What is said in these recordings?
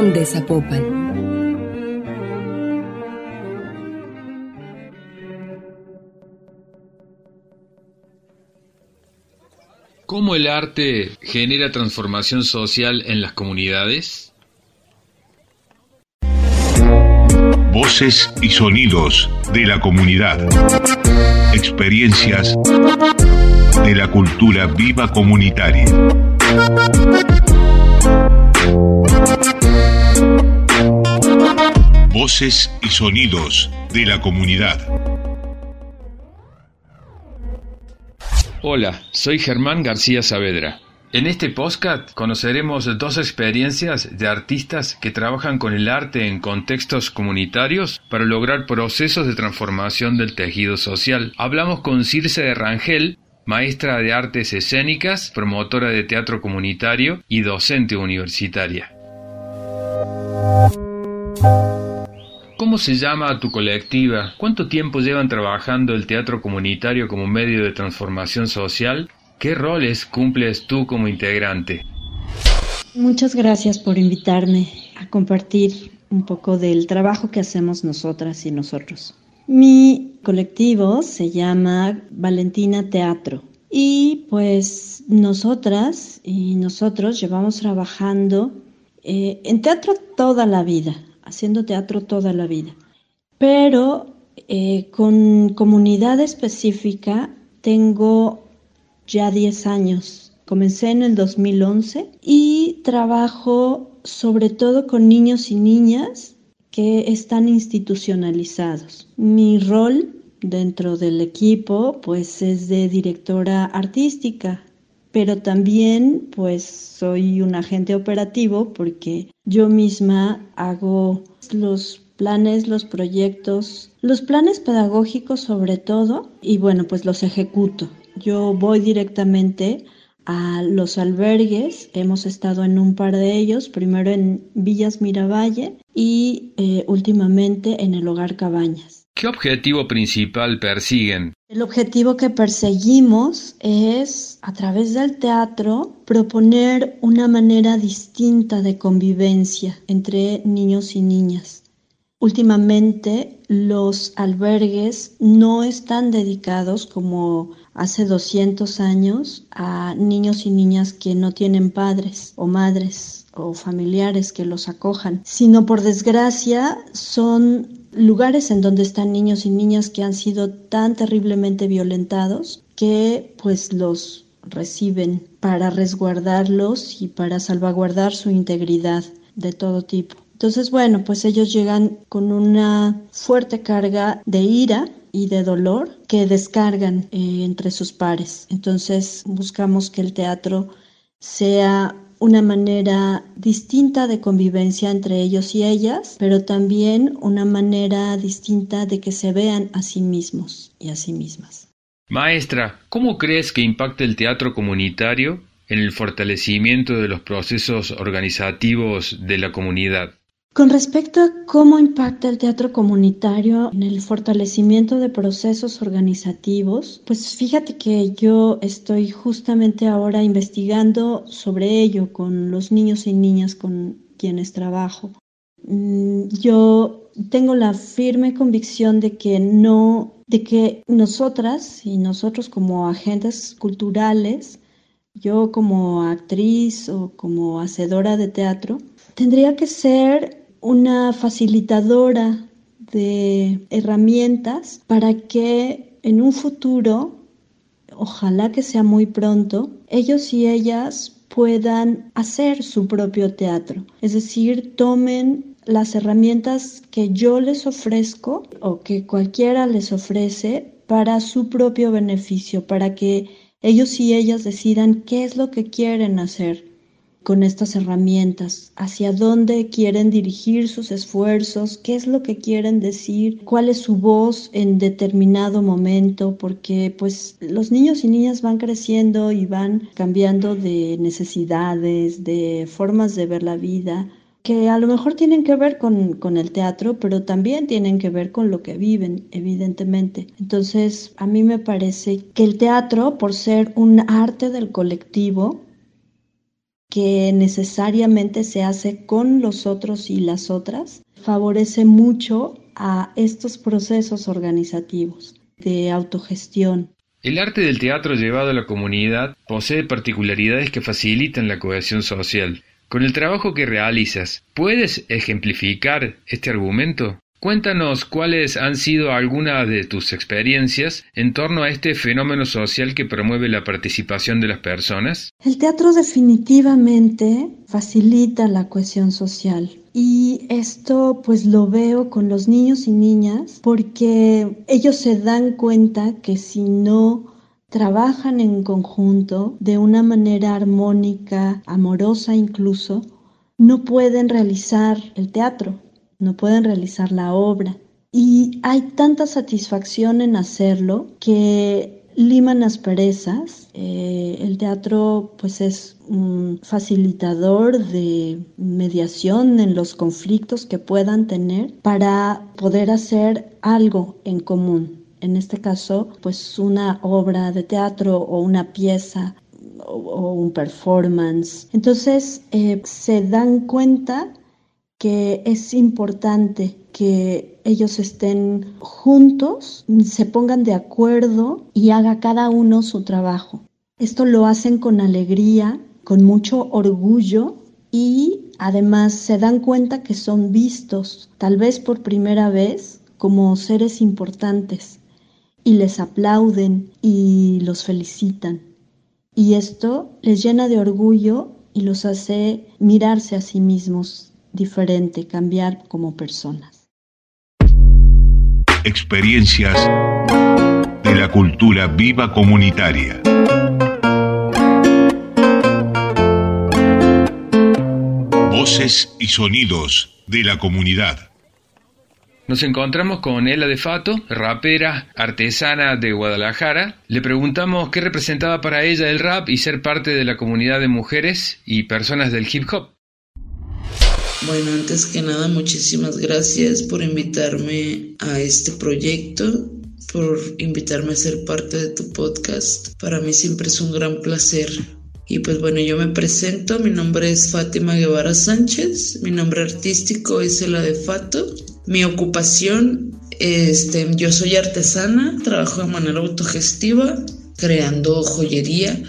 De Zapopan. ¿Cómo el arte genera transformación social en las comunidades? Voces y sonidos de la comunidad. Experiencias de la cultura viva comunitaria. Voces y sonidos de la comunidad. Hola, soy Germán García Saavedra. En este podcast conoceremos dos experiencias de artistas que trabajan con el arte en contextos comunitarios para lograr procesos de transformación del tejido social. Hablamos con Circe de Rangel, maestra de artes escénicas, promotora de teatro comunitario y docente universitaria. ¿Cómo se llama tu colectiva? ¿Cuánto tiempo llevan trabajando el teatro comunitario como medio de transformación social? ¿Qué roles cumples tú como integrante? Muchas gracias por invitarme a compartir un poco del trabajo que hacemos nosotras y nosotros. Mi colectivo se llama Valentina Teatro y pues nosotras y nosotros llevamos trabajando eh, en teatro toda la vida haciendo teatro toda la vida. Pero eh, con comunidad específica tengo ya 10 años. Comencé en el 2011 y trabajo sobre todo con niños y niñas que están institucionalizados. Mi rol dentro del equipo pues es de directora artística pero también pues soy un agente operativo porque yo misma hago los planes, los proyectos, los planes pedagógicos sobre todo y bueno pues los ejecuto. Yo voy directamente a los albergues, hemos estado en un par de ellos, primero en Villas Miravalle y eh, últimamente en el Hogar Cabañas. ¿Qué objetivo principal persiguen? El objetivo que perseguimos es, a través del teatro, proponer una manera distinta de convivencia entre niños y niñas. Últimamente los albergues no están dedicados como hace 200 años a niños y niñas que no tienen padres o madres o familiares que los acojan, sino por desgracia son lugares en donde están niños y niñas que han sido tan terriblemente violentados que pues los reciben para resguardarlos y para salvaguardar su integridad de todo tipo. Entonces, bueno, pues ellos llegan con una fuerte carga de ira y de dolor que descargan eh, entre sus pares. Entonces, buscamos que el teatro sea una manera distinta de convivencia entre ellos y ellas, pero también una manera distinta de que se vean a sí mismos y a sí mismas. Maestra, ¿cómo crees que impacta el teatro comunitario en el fortalecimiento de los procesos organizativos de la comunidad? Con respecto a cómo impacta el teatro comunitario en el fortalecimiento de procesos organizativos, pues fíjate que yo estoy justamente ahora investigando sobre ello con los niños y niñas con quienes trabajo. Mm, yo tengo la firme convicción de que no, de que nosotras y nosotros como agentes culturales, yo como actriz o como hacedora de teatro, tendría que ser una facilitadora de herramientas para que en un futuro, ojalá que sea muy pronto, ellos y ellas puedan hacer su propio teatro, es decir, tomen las herramientas que yo les ofrezco o que cualquiera les ofrece para su propio beneficio, para que ellos y ellas decidan qué es lo que quieren hacer con estas herramientas, hacia dónde quieren dirigir sus esfuerzos, qué es lo que quieren decir, cuál es su voz en determinado momento, porque pues los niños y niñas van creciendo y van cambiando de necesidades, de formas de ver la vida, que a lo mejor tienen que ver con, con, el teatro, pero también tienen que ver con lo que viven, evidentemente. Entonces, a mí me parece que el teatro, por ser un arte del colectivo, que necesariamente se hace con los otros y las otras, favorece mucho a estos procesos organizativos de autogestión. El arte del teatro llevado a la comunidad posee particularidades que facilitan la cohesión social. Con el trabajo que realizas, ¿puedes ejemplificar este argumento? Cuéntanos cuáles han sido algunas de tus experiencias en torno a este fenómeno social que promueve la participación de las personas. El teatro definitivamente facilita la cohesión social. Y esto pues lo veo con los niños y niñas porque ellos se dan cuenta que si no trabajan en conjunto de una manera armónica, amorosa incluso, no pueden realizar el teatro no pueden realizar la obra. Y hay tanta satisfacción en hacerlo que liman asperezas. Eh, el teatro pues es un facilitador de mediación en los conflictos que puedan tener para poder hacer algo en común. En este caso, pues una obra de teatro o una pieza o, un performance. Entonces eh, se dan cuenta que es importante que ellos estén juntos, se pongan de acuerdo y haga cada uno su trabajo. Esto lo hacen con alegría, con mucho orgullo y además se dan cuenta que son vistos, tal vez por primera vez, como seres importantes y les aplauden y los felicitan. Y esto les llena de orgullo y los hace mirarse a sí mismos diferente, cambiar como personas. Experiencias de la cultura viva comunitaria. Voces y sonidos de la comunidad. Nos encontramos con Ela de Fato, rapera, artesana de Guadalajara. Le preguntamos qué representaba para ella el rap y ser parte de la comunidad de mujeres y personas del hip hop. Bueno, antes que nada, muchísimas gracias por invitarme a este proyecto, por invitarme a ser parte de tu podcast. Para mí siempre es un gran placer. Y pues bueno, yo me presento, mi nombre es Fátima Guevara Sánchez, mi nombre artístico es la de Fato. Mi ocupación, este, yo soy artesana, trabajo de manera autogestiva, creando joyería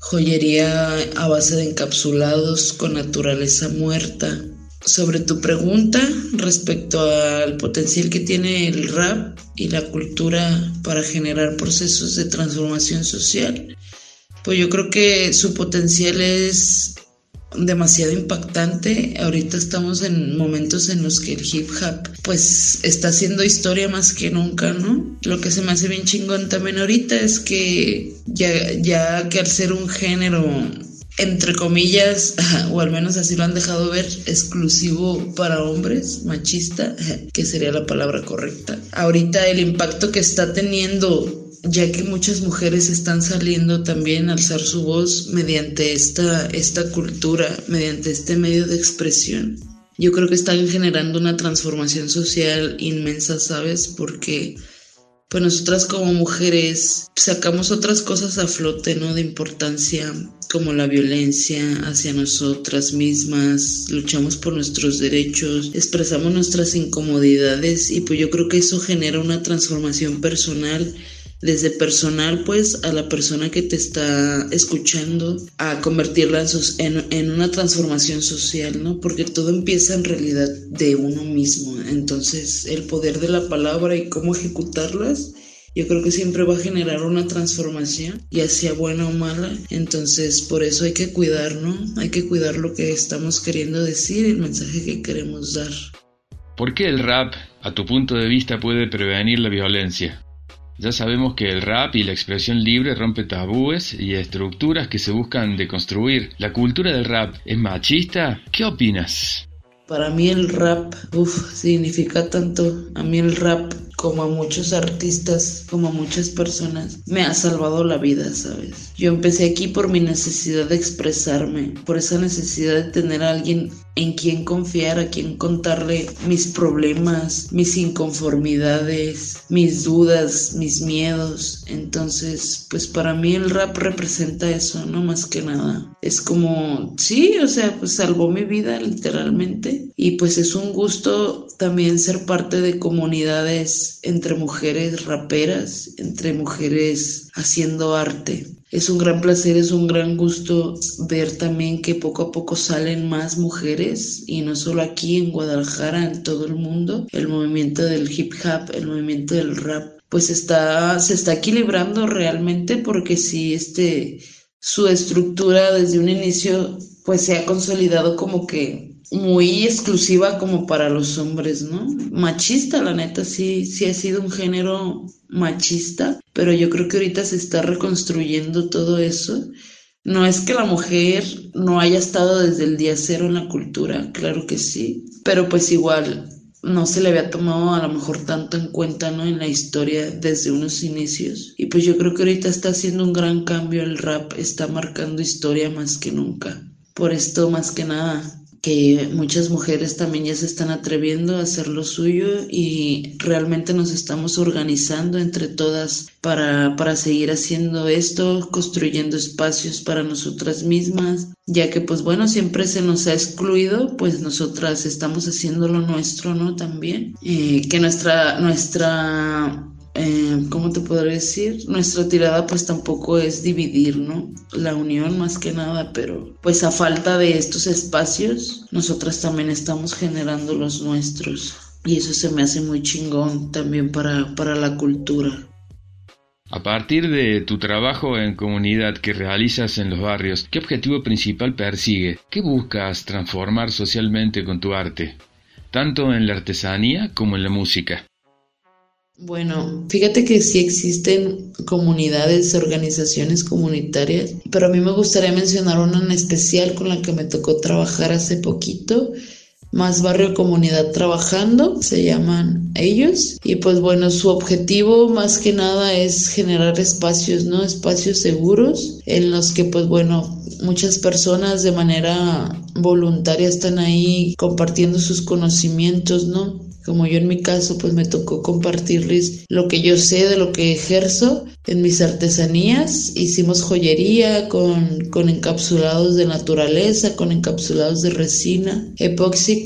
joyería a base de encapsulados con naturaleza muerta, sobre tu pregunta respecto al potencial que tiene el rap y la cultura para generar procesos de transformación social, pues yo creo que su potencial es demasiado impactante. Ahorita estamos en momentos en los que el hip hop pues está haciendo historia más que nunca, ¿no? Lo que se me hace bien chingón también ahorita es que ya, ya que al ser un género entre comillas, o al menos así lo han dejado ver, exclusivo para hombres, machista, que sería la palabra correcta. Ahorita el impacto que está teniendo ya que muchas mujeres están saliendo también a alzar su voz mediante esta, esta cultura, mediante este medio de expresión. Yo creo que están generando una transformación social inmensa, ¿sabes? Porque pues nosotras como mujeres sacamos otras cosas a flote, ¿no? De importancia, como la violencia hacia nosotras mismas, luchamos por nuestros derechos, expresamos nuestras incomodidades y pues yo creo que eso genera una transformación personal desde personal pues a la persona que te está escuchando a convertirla en, en, una transformación social, ¿no? Porque todo empieza en realidad de uno mismo. Entonces el poder de la palabra y cómo ejecutarlas, yo creo que siempre va a generar una transformación, ya sea buena o mala. Entonces por eso hay que cuidar, ¿no? Hay que cuidar lo que estamos queriendo decir, el mensaje que queremos dar. ¿Por qué el rap, a tu punto de vista, puede prevenir la violencia? Ya sabemos que el rap y la expresión libre rompe tabúes y estructuras que se buscan deconstruir. ¿La cultura del rap es machista? ¿Qué opinas? Para mí el rap, uff, significa tanto. A mí el rap como a muchos artistas, como a muchas personas, me ha salvado la vida, ¿sabes? Yo empecé aquí por mi necesidad de expresarme, por esa necesidad de tener a alguien en quien confiar, a quien contarle mis problemas, mis inconformidades, mis dudas, mis miedos. Entonces, pues para mí el rap representa eso, no más que nada. Es como, sí, o sea, pues salvó mi vida literalmente. Y pues es un gusto también ser parte de comunidades entre mujeres raperas, entre mujeres haciendo arte. Es un gran placer, es un gran gusto ver también que poco a poco salen más mujeres y no solo aquí en Guadalajara, en todo el mundo. El movimiento del hip hop, el movimiento del rap, pues está, se está equilibrando realmente porque si este, su estructura desde un inicio pues se ha consolidado como que muy exclusiva como para los hombres, ¿no? Machista, la neta, sí, sí ha sido un género machista, pero yo creo que ahorita se está reconstruyendo todo eso. No es que la mujer no haya estado desde el día cero en la cultura, claro que sí, pero pues igual no se le había tomado a lo mejor tanto en cuenta, ¿no? En la historia desde unos inicios. Y pues yo creo que ahorita está haciendo un gran cambio el rap, está marcando historia más que nunca. Por esto, más que nada, que muchas mujeres también ya se están atreviendo a hacer lo suyo y realmente nos estamos organizando entre todas para, para seguir haciendo esto, construyendo espacios para nosotras mismas, ya que pues bueno, siempre se nos ha excluido, pues nosotras estamos haciendo lo nuestro, ¿no? También, eh, que nuestra, nuestra eh, ¿cómo te podré decir? Nuestra tirada pues tampoco es dividir, ¿no? La unión más que nada, pero pues a falta de estos espacios, nosotras también estamos generando los nuestros. Y eso se me hace muy chingón también para, para la cultura. A partir de tu trabajo en comunidad que realizas en los barrios, ¿qué objetivo principal persigue? ¿Qué buscas transformar socialmente con tu arte? Tanto en la artesanía como en la música. Bueno, fíjate que sí existen comunidades, organizaciones comunitarias, pero a mí me gustaría mencionar una en especial con la que me tocó trabajar hace poquito, más barrio comunidad trabajando, se llaman ellos, y pues bueno, su objetivo más que nada es generar espacios, ¿no? Espacios seguros en los que pues bueno, muchas personas de manera voluntaria están ahí compartiendo sus conocimientos, ¿no? Como yo en mi caso, pues me tocó compartirles lo que yo sé de lo que ejerzo en mis artesanías. Hicimos joyería con, con encapsulados de naturaleza, con encapsulados de resina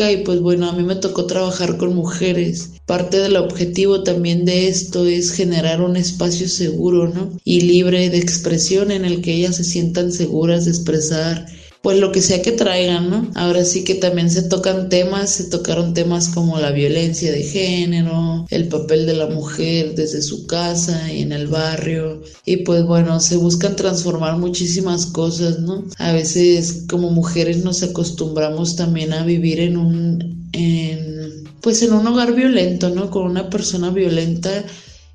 y pues bueno, a mí me tocó trabajar con mujeres. Parte del objetivo también de esto es generar un espacio seguro, ¿no? Y libre de expresión en el que ellas se sientan seguras de expresar pues lo que sea que traigan, ¿no? Ahora sí que también se tocan temas, se tocaron temas como la violencia de género, el papel de la mujer desde su casa y en el barrio, y pues bueno, se buscan transformar muchísimas cosas, ¿no? A veces como mujeres nos acostumbramos también a vivir en un, en, pues en un hogar violento, ¿no? Con una persona violenta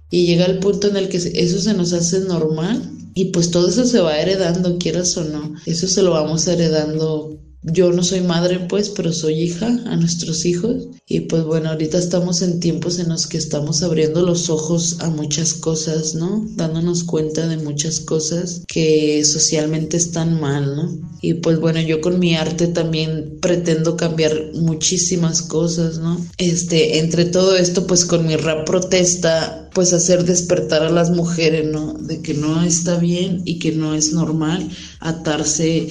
y llega el punto en el que eso se nos hace normal y pues todo eso se va heredando, quieras o no. Eso se lo vamos heredando. Yo no soy madre, pues, pero soy hija a nuestros hijos. Y pues bueno, ahorita estamos en tiempos en los que estamos abriendo los ojos a muchas cosas, ¿no? Dándonos cuenta de muchas cosas que socialmente están mal, ¿no? Y pues bueno, yo con mi arte también pretendo cambiar muchísimas cosas, ¿no? Este, entre todo esto, pues con mi rap protesta pues hacer despertar a las mujeres, ¿no? De que no está bien y que no es normal atarse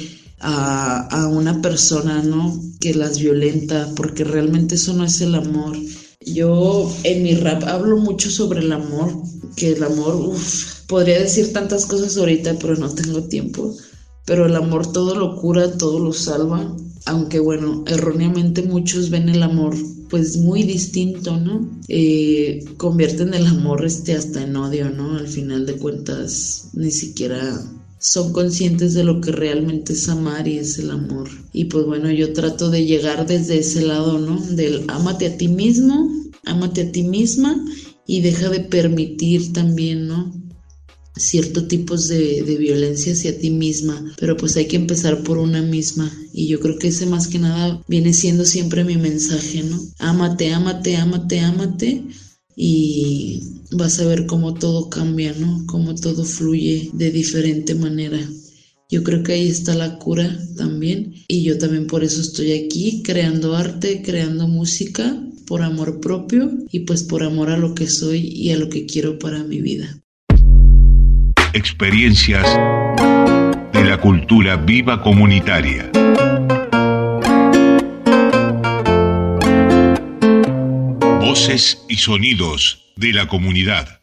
a, a una persona, ¿no? Que las violenta, porque realmente eso no es el amor. Yo en mi rap hablo mucho sobre el amor, que el amor, uff, podría decir tantas cosas ahorita, pero no tengo tiempo. Pero el amor todo lo cura, todo lo salva. Aunque bueno, erróneamente muchos ven el amor pues muy distinto, ¿no? Eh, convierten el amor este hasta en odio, ¿no? Al final de cuentas ni siquiera son conscientes de lo que realmente es amar y es el amor. Y pues bueno, yo trato de llegar desde ese lado, ¿no? Del ámate a ti mismo, ámate a ti misma y deja de permitir también, ¿no? ciertos tipos de, de, violencia hacia ti misma, pero pues hay que empezar por una misma y yo creo que ese más que nada viene siendo siempre mi mensaje, ¿no? Ámate, ámate, ámate, ámate y vas a ver cómo todo cambia, ¿no? Cómo todo fluye de diferente manera. Yo creo que ahí está la cura también y yo también por eso estoy aquí creando arte, creando música por amor propio y pues por amor a lo que soy y a lo que quiero para mi vida. Experiencias de la cultura viva comunitaria. Voces y sonidos de la comunidad.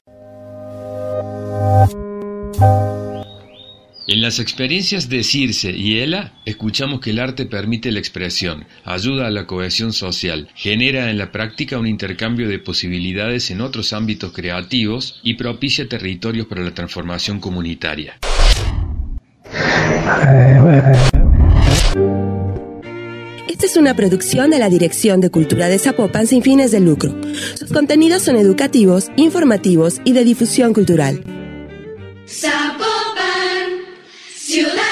En las experiencias de Circe y Ela, escuchamos que el arte permite la expresión, ayuda a la cohesión social, genera en la práctica un intercambio de posibilidades en otros ámbitos creativos y propicia territorios para la transformación comunitaria. Esta es una producción de la Dirección de Cultura de Zapopan sin fines de lucro. Sus contenidos son educativos, informativos y de difusión cultural. Zapopan, ciudad.